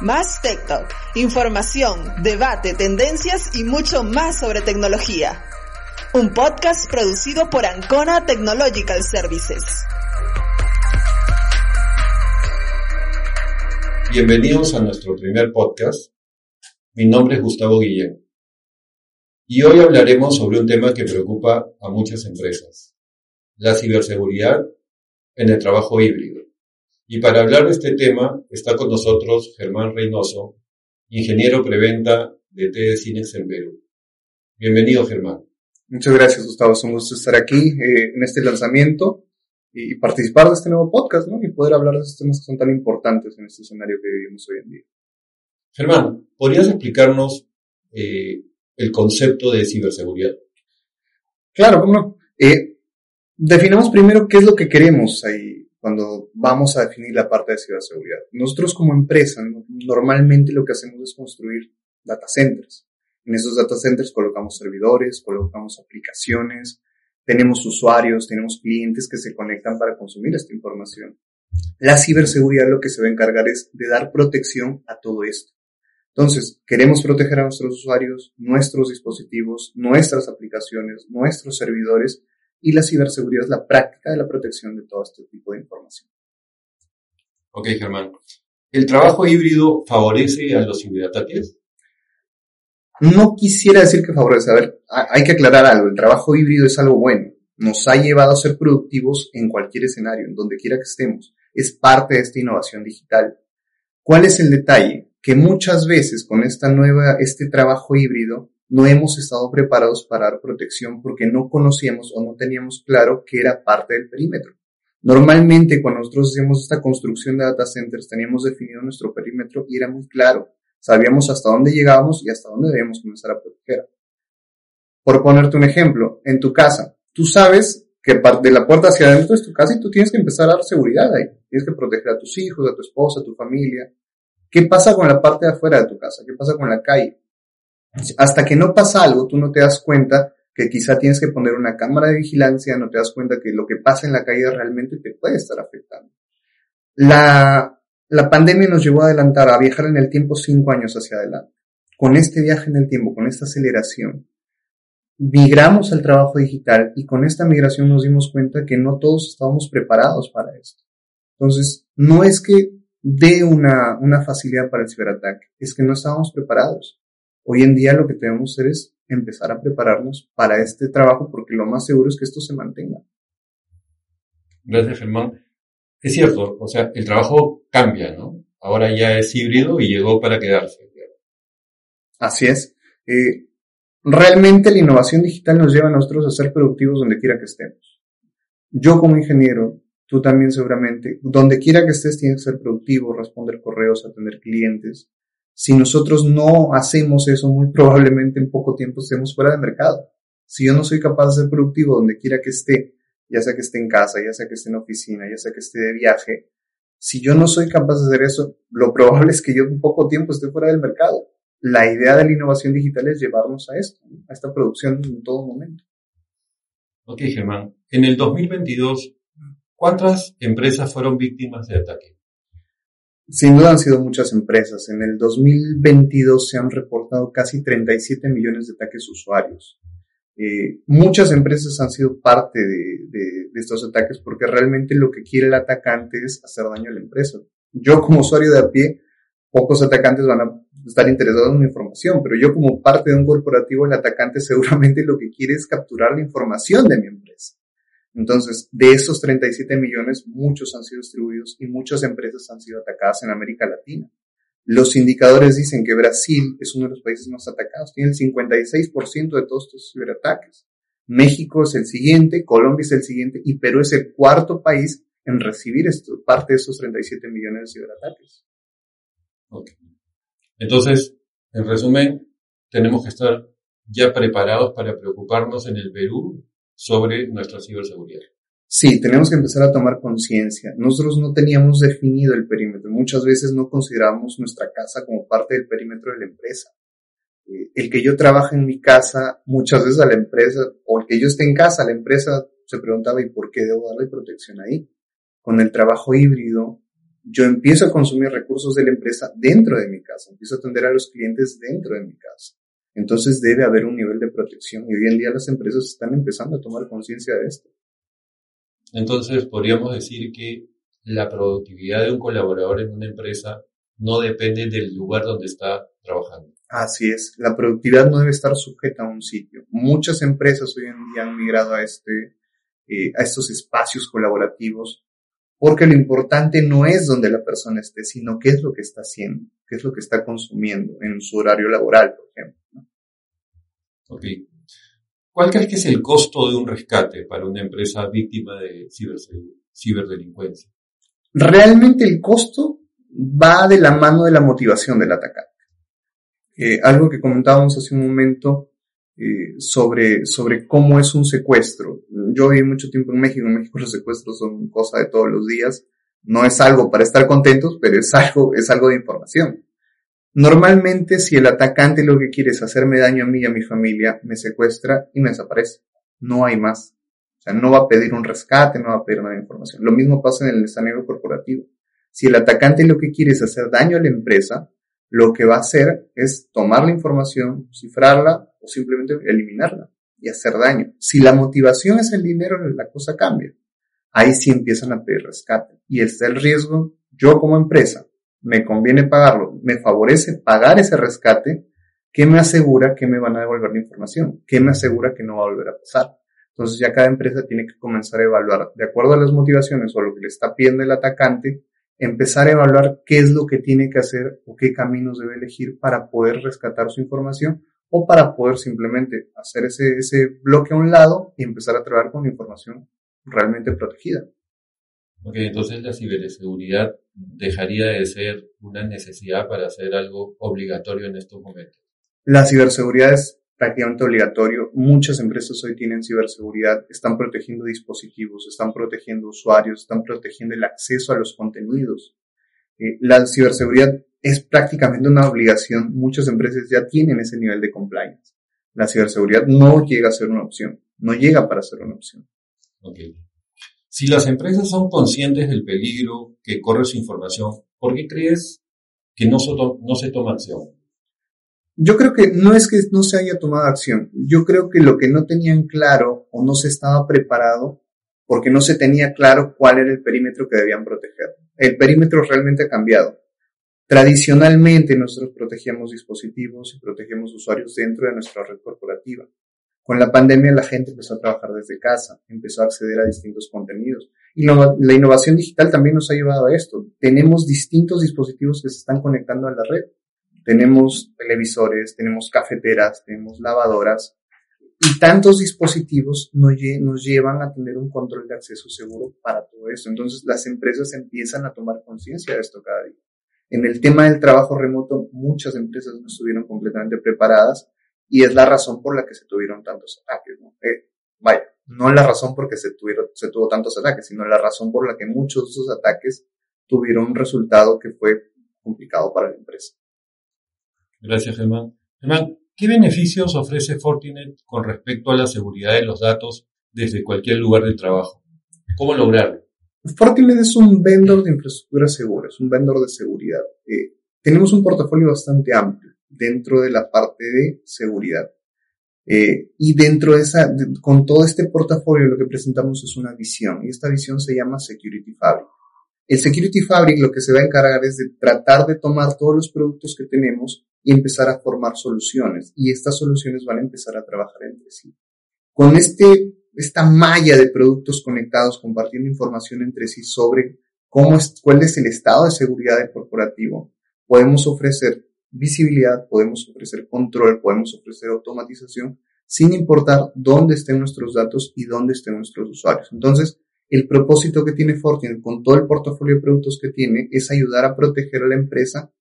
Más Tech Talk, información, debate, tendencias y mucho más sobre tecnología. Un podcast producido por Ancona Technological Services. Bienvenidos a nuestro primer podcast. Mi nombre es Gustavo Guillén. Y hoy hablaremos sobre un tema que preocupa a muchas empresas, la ciberseguridad en el trabajo híbrido. Y para hablar de este tema está con nosotros Germán Reynoso, ingeniero preventa de TD Cines en Perú. Bienvenido, Germán. Muchas gracias, Gustavo. Es un gusto estar aquí eh, en este lanzamiento y participar de este nuevo podcast, ¿no? Y poder hablar de estos temas que son tan importantes en este escenario que vivimos hoy en día. Germán, ¿podrías explicarnos eh, el concepto de ciberseguridad? Claro, bueno, eh, definamos primero qué es lo que queremos ahí cuando vamos a definir la parte de ciberseguridad. Nosotros como empresa normalmente lo que hacemos es construir data centers. En esos data centers colocamos servidores, colocamos aplicaciones, tenemos usuarios, tenemos clientes que se conectan para consumir esta información. La ciberseguridad lo que se va a encargar es de dar protección a todo esto. Entonces, queremos proteger a nuestros usuarios, nuestros dispositivos, nuestras aplicaciones, nuestros servidores y la ciberseguridad es la práctica de la protección de todo este tipo de información. Ok, Germán. ¿El trabajo híbrido favorece a los ciberataques? No quisiera decir que favorece. A ver, hay que aclarar algo. El trabajo híbrido es algo bueno. Nos ha llevado a ser productivos en cualquier escenario, en donde quiera que estemos. Es parte de esta innovación digital. ¿Cuál es el detalle? Que muchas veces con esta nueva, este trabajo híbrido, no hemos estado preparados para dar protección porque no conocíamos o no teníamos claro que era parte del perímetro. Normalmente cuando nosotros hacíamos esta construcción de data centers teníamos definido nuestro perímetro y era muy claro. Sabíamos hasta dónde llegábamos y hasta dónde debíamos comenzar a proteger. Por ponerte un ejemplo, en tu casa, tú sabes que de la puerta hacia adentro es tu casa y tú tienes que empezar a dar seguridad ahí. Tienes que proteger a tus hijos, a tu esposa, a tu familia. ¿Qué pasa con la parte de afuera de tu casa? ¿Qué pasa con la calle? Hasta que no pasa algo, tú no te das cuenta que quizá tienes que poner una cámara de vigilancia, no te das cuenta que lo que pasa en la calle realmente te puede estar afectando. La, la pandemia nos llevó a adelantar, a viajar en el tiempo cinco años hacia adelante. Con este viaje en el tiempo, con esta aceleración, migramos al trabajo digital y con esta migración nos dimos cuenta que no todos estábamos preparados para esto. Entonces, no es que dé una, una facilidad para el ciberataque, es que no estábamos preparados. Hoy en día lo que tenemos que hacer es empezar a prepararnos para este trabajo porque lo más seguro es que esto se mantenga. Gracias, Germán. Es cierto, o sea, el trabajo cambia, ¿no? Ahora ya es híbrido y llegó para quedarse. Así es. Eh, realmente la innovación digital nos lleva a nosotros a ser productivos donde quiera que estemos. Yo como ingeniero, tú también seguramente, donde quiera que estés tienes que ser productivo, responder correos, atender clientes, si nosotros no hacemos eso, muy probablemente en poco tiempo estemos fuera del mercado. Si yo no soy capaz de ser productivo donde quiera que esté, ya sea que esté en casa, ya sea que esté en oficina, ya sea que esté de viaje, si yo no soy capaz de hacer eso, lo probable es que yo en poco tiempo esté fuera del mercado. La idea de la innovación digital es llevarnos a esto, a esta producción en todo momento. Ok, Germán. En el 2022, ¿cuántas empresas fueron víctimas de ataque? Sin duda han sido muchas empresas. En el 2022 se han reportado casi 37 millones de ataques usuarios. Eh, muchas empresas han sido parte de, de, estos ataques porque realmente lo que quiere el atacante es hacer daño a la empresa. Yo como usuario de a pie, pocos atacantes van a estar interesados en mi información, pero yo como parte de un corporativo, el atacante seguramente lo que quiere es capturar la información de mi empresa. Entonces, de esos 37 millones, muchos han sido distribuidos y muchas empresas han sido atacadas en América Latina. Los indicadores dicen que Brasil es uno de los países más atacados, tiene el 56% de todos estos ciberataques. México es el siguiente, Colombia es el siguiente y Perú es el cuarto país en recibir parte de esos 37 millones de ciberataques. Okay. Entonces, en resumen, tenemos que estar ya preparados para preocuparnos en el Perú sobre nuestra ciberseguridad. Sí, tenemos que empezar a tomar conciencia. Nosotros no teníamos definido el perímetro. Muchas veces no considerábamos nuestra casa como parte del perímetro de la empresa. Eh, el que yo trabaje en mi casa, muchas veces a la empresa, o el que yo esté en casa, la empresa se preguntaba, ¿y por qué debo darle protección ahí? Con el trabajo híbrido, yo empiezo a consumir recursos de la empresa dentro de mi casa, empiezo a atender a los clientes dentro de mi casa. Entonces debe haber un nivel de protección y hoy en día las empresas están empezando a tomar conciencia de esto. Entonces podríamos decir que la productividad de un colaborador en una empresa no depende del lugar donde está trabajando. Así es, la productividad no debe estar sujeta a un sitio. Muchas empresas hoy en día han migrado a, este, eh, a estos espacios colaborativos porque lo importante no es donde la persona esté, sino qué es lo que está haciendo, qué es lo que está consumiendo en su horario laboral, por ejemplo. Ok. ¿Cuál crees que es el costo de un rescate para una empresa víctima de ciberdelincuencia? Realmente el costo va de la mano de la motivación del atacante. Eh, algo que comentábamos hace un momento eh, sobre, sobre cómo es un secuestro. Yo viví mucho tiempo en México, en México los secuestros son cosa de todos los días. No es algo para estar contentos, pero es algo, es algo de información. Normalmente si el atacante lo que quiere es hacerme daño a mí y a mi familia, me secuestra y me desaparece. No hay más. O sea, no va a pedir un rescate, no va a pedir nada de información. Lo mismo pasa en el escenario corporativo. Si el atacante lo que quiere es hacer daño a la empresa, lo que va a hacer es tomar la información, cifrarla o simplemente eliminarla y hacer daño. Si la motivación es el dinero, la cosa cambia. Ahí sí empiezan a pedir rescate. Y está el riesgo, yo como empresa, me conviene pagarlo, me favorece pagar ese rescate, ¿qué me asegura que me van a devolver la información? ¿Qué me asegura que no va a volver a pasar? Entonces ya cada empresa tiene que comenzar a evaluar, de acuerdo a las motivaciones o lo que le está pidiendo el atacante, empezar a evaluar qué es lo que tiene que hacer o qué caminos debe elegir para poder rescatar su información o para poder simplemente hacer ese, ese bloque a un lado y empezar a trabajar con información realmente protegida. Ok, entonces la ciberseguridad dejaría de ser una necesidad para hacer algo obligatorio en estos momentos. La ciberseguridad es prácticamente obligatorio. Muchas empresas hoy tienen ciberseguridad, están protegiendo dispositivos, están protegiendo usuarios, están protegiendo el acceso a los contenidos. Eh, la ciberseguridad es prácticamente una obligación. Muchas empresas ya tienen ese nivel de compliance. La ciberseguridad no llega a ser una opción, no llega para ser una opción. Okay. Si las empresas son conscientes del peligro que corre su información, ¿por qué crees que no, no se toma acción? Yo creo que no es que no se haya tomado acción. Yo creo que lo que no tenían claro o no se estaba preparado porque no se tenía claro cuál era el perímetro que debían proteger. El perímetro realmente ha cambiado. Tradicionalmente nosotros protegíamos dispositivos y protegíamos usuarios dentro de nuestra red corporativa. Con la pandemia la gente empezó a trabajar desde casa, empezó a acceder a distintos contenidos. Y la innovación digital también nos ha llevado a esto. Tenemos distintos dispositivos que se están conectando a la red tenemos televisores, tenemos cafeteras, tenemos lavadoras y tantos dispositivos nos, llevan a tener un control de acceso seguro para todo eso. Entonces las empresas empiezan a tomar conciencia de esto cada día. En el tema del trabajo remoto, muchas empresas no estuvieron completamente preparadas y es la razón por la que se tuvieron tantos ataques. ¿no? Eh, vaya, no la razón por la que se, tuvieron, se tuvo tantos ataques, sino la razón por la que muchos de esos ataques tuvieron un resultado que fue complicado para la empresa. Gracias, Germán. Germán, ¿qué beneficios ofrece Fortinet con respecto a la seguridad de los datos desde cualquier lugar de trabajo? ¿Cómo lograrlo? Fortinet es un vendor de infraestructura segura, es un vendor de seguridad. Eh, tenemos un portafolio bastante amplio dentro de la parte de seguridad. Eh, y dentro de esa, con todo este portafolio lo que presentamos es una visión y esta visión se llama Security Fabric. El Security Fabric lo que se va a encargar es de tratar de tomar todos los productos que tenemos y empezar a formar soluciones. Y estas soluciones van a empezar a trabajar entre sí. Con este, esta malla de productos conectados, compartiendo información entre sí sobre cómo es, cuál es el estado de seguridad del corporativo, podemos ofrecer visibilidad, podemos ofrecer control, podemos ofrecer automatización, sin importar dónde estén nuestros datos y dónde estén nuestros usuarios. Entonces, el propósito que tiene Fortinet con todo el portafolio de productos que tiene es ayudar a proteger a la empresa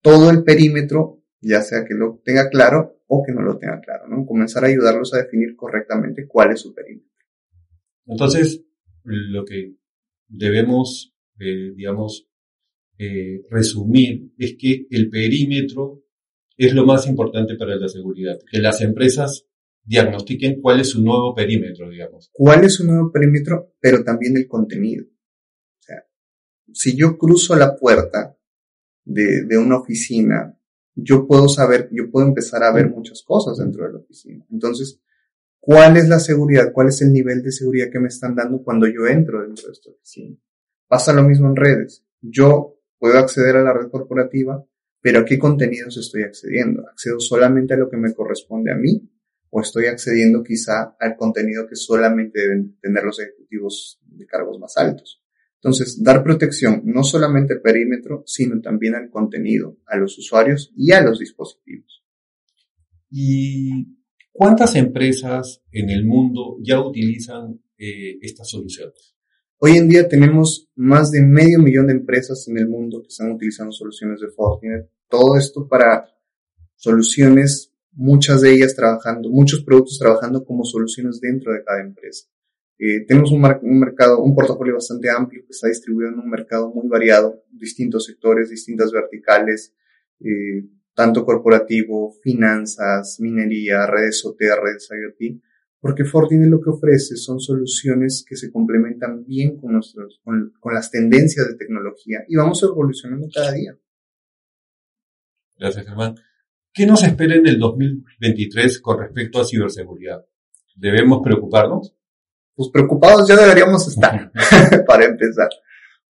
todo el perímetro, ya sea que lo tenga claro o que no lo tenga claro, ¿no? Comenzar a ayudarlos a definir correctamente cuál es su perímetro. Entonces, lo que debemos, eh, digamos, eh, resumir es que el perímetro es lo más importante para la seguridad, que las empresas diagnostiquen cuál es su nuevo perímetro, digamos. ¿Cuál es su nuevo perímetro? Pero también el contenido si yo cruzo la puerta de, de una oficina, yo puedo saber, yo puedo empezar a ver muchas cosas dentro de la oficina. Entonces, ¿cuál es la seguridad? ¿Cuál es el nivel de seguridad que me están dando cuando yo entro dentro de esta oficina? Pasa lo mismo en redes. Yo puedo acceder a la red corporativa, pero ¿a qué contenidos estoy accediendo? ¿Accedo solamente a lo que me corresponde a mí? ¿O estoy accediendo quizá al contenido que solamente deben tener los ejecutivos de cargos más altos? Entonces, dar protección no solamente al perímetro, sino también al contenido, a los usuarios y a los dispositivos. ¿Y cuántas empresas en el mundo ya utilizan eh, estas soluciones? Hoy en día tenemos más de medio millón de empresas en el mundo que están utilizando soluciones de Fortinet. Todo esto para soluciones, muchas de ellas trabajando, muchos productos trabajando como soluciones dentro de cada empresa. Eh, tenemos un, un, mercado, un portafolio bastante amplio que está distribuido en un mercado muy variado, distintos sectores, distintas verticales, eh, tanto corporativo, finanzas, minería, redes OT, redes IoT, porque Fortinet lo que ofrece son soluciones que se complementan bien con, nuestros, con las tendencias de tecnología y vamos evolucionando cada día. Gracias, Germán. ¿Qué nos espera en el 2023 con respecto a ciberseguridad? ¿Debemos preocuparnos? Pues preocupados ya deberíamos estar, para empezar.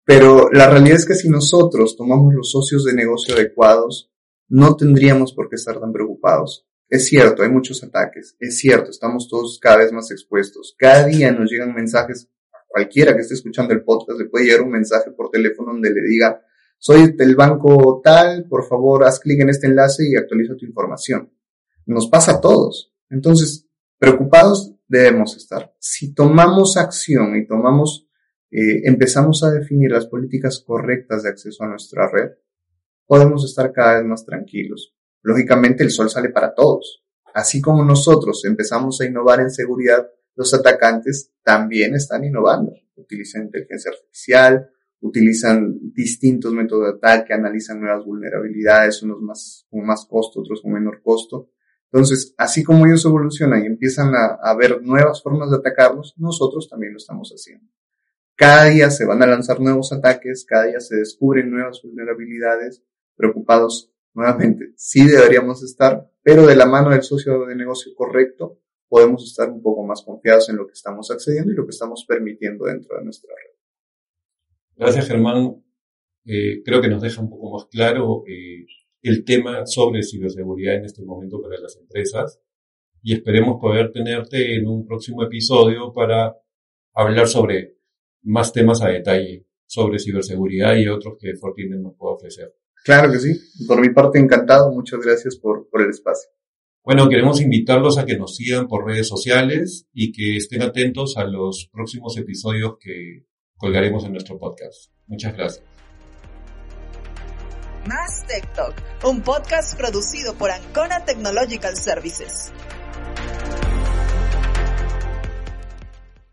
Pero la realidad es que si nosotros tomamos los socios de negocio adecuados, no tendríamos por qué estar tan preocupados. Es cierto, hay muchos ataques. Es cierto, estamos todos cada vez más expuestos. Cada día nos llegan mensajes. A cualquiera que esté escuchando el podcast le puede llegar un mensaje por teléfono donde le diga, soy del banco tal, por favor haz clic en este enlace y actualiza tu información. Nos pasa a todos. Entonces, preocupados debemos estar. Si tomamos acción y tomamos, eh, empezamos a definir las políticas correctas de acceso a nuestra red, podemos estar cada vez más tranquilos lógicamente el sol sale para todos. Así como nosotros empezamos a innovar en seguridad, los atacantes también están innovando. Utilizan inteligencia artificial, utilizan distintos métodos de ataque, analizan nuevas vulnerabilidades, unos más, con más costo, otros con menor costo. Entonces, así como ellos evolucionan y empiezan a, a ver nuevas formas de atacarlos, nosotros también lo estamos haciendo. Cada día se van a lanzar nuevos ataques, cada día se descubren nuevas vulnerabilidades, preocupados nuevamente, sí deberíamos estar, pero de la mano del socio de negocio correcto, podemos estar un poco más confiados en lo que estamos accediendo y lo que estamos permitiendo dentro de nuestra red. Gracias, Germán. Eh, creo que nos deja un poco más claro eh, el tema sobre ciberseguridad en este momento para las empresas y esperemos poder tenerte en un próximo episodio para hablar sobre más temas a detalle sobre ciberseguridad y otros que Fortinet nos pueda ofrecer. Claro que sí. Por mi parte, encantado. Muchas gracias por, por el espacio. Bueno, queremos invitarlos a que nos sigan por redes sociales y que estén atentos a los próximos episodios que colgaremos en nuestro podcast. Muchas gracias. Más Tech Talk, un podcast producido por Ancona Technological Services.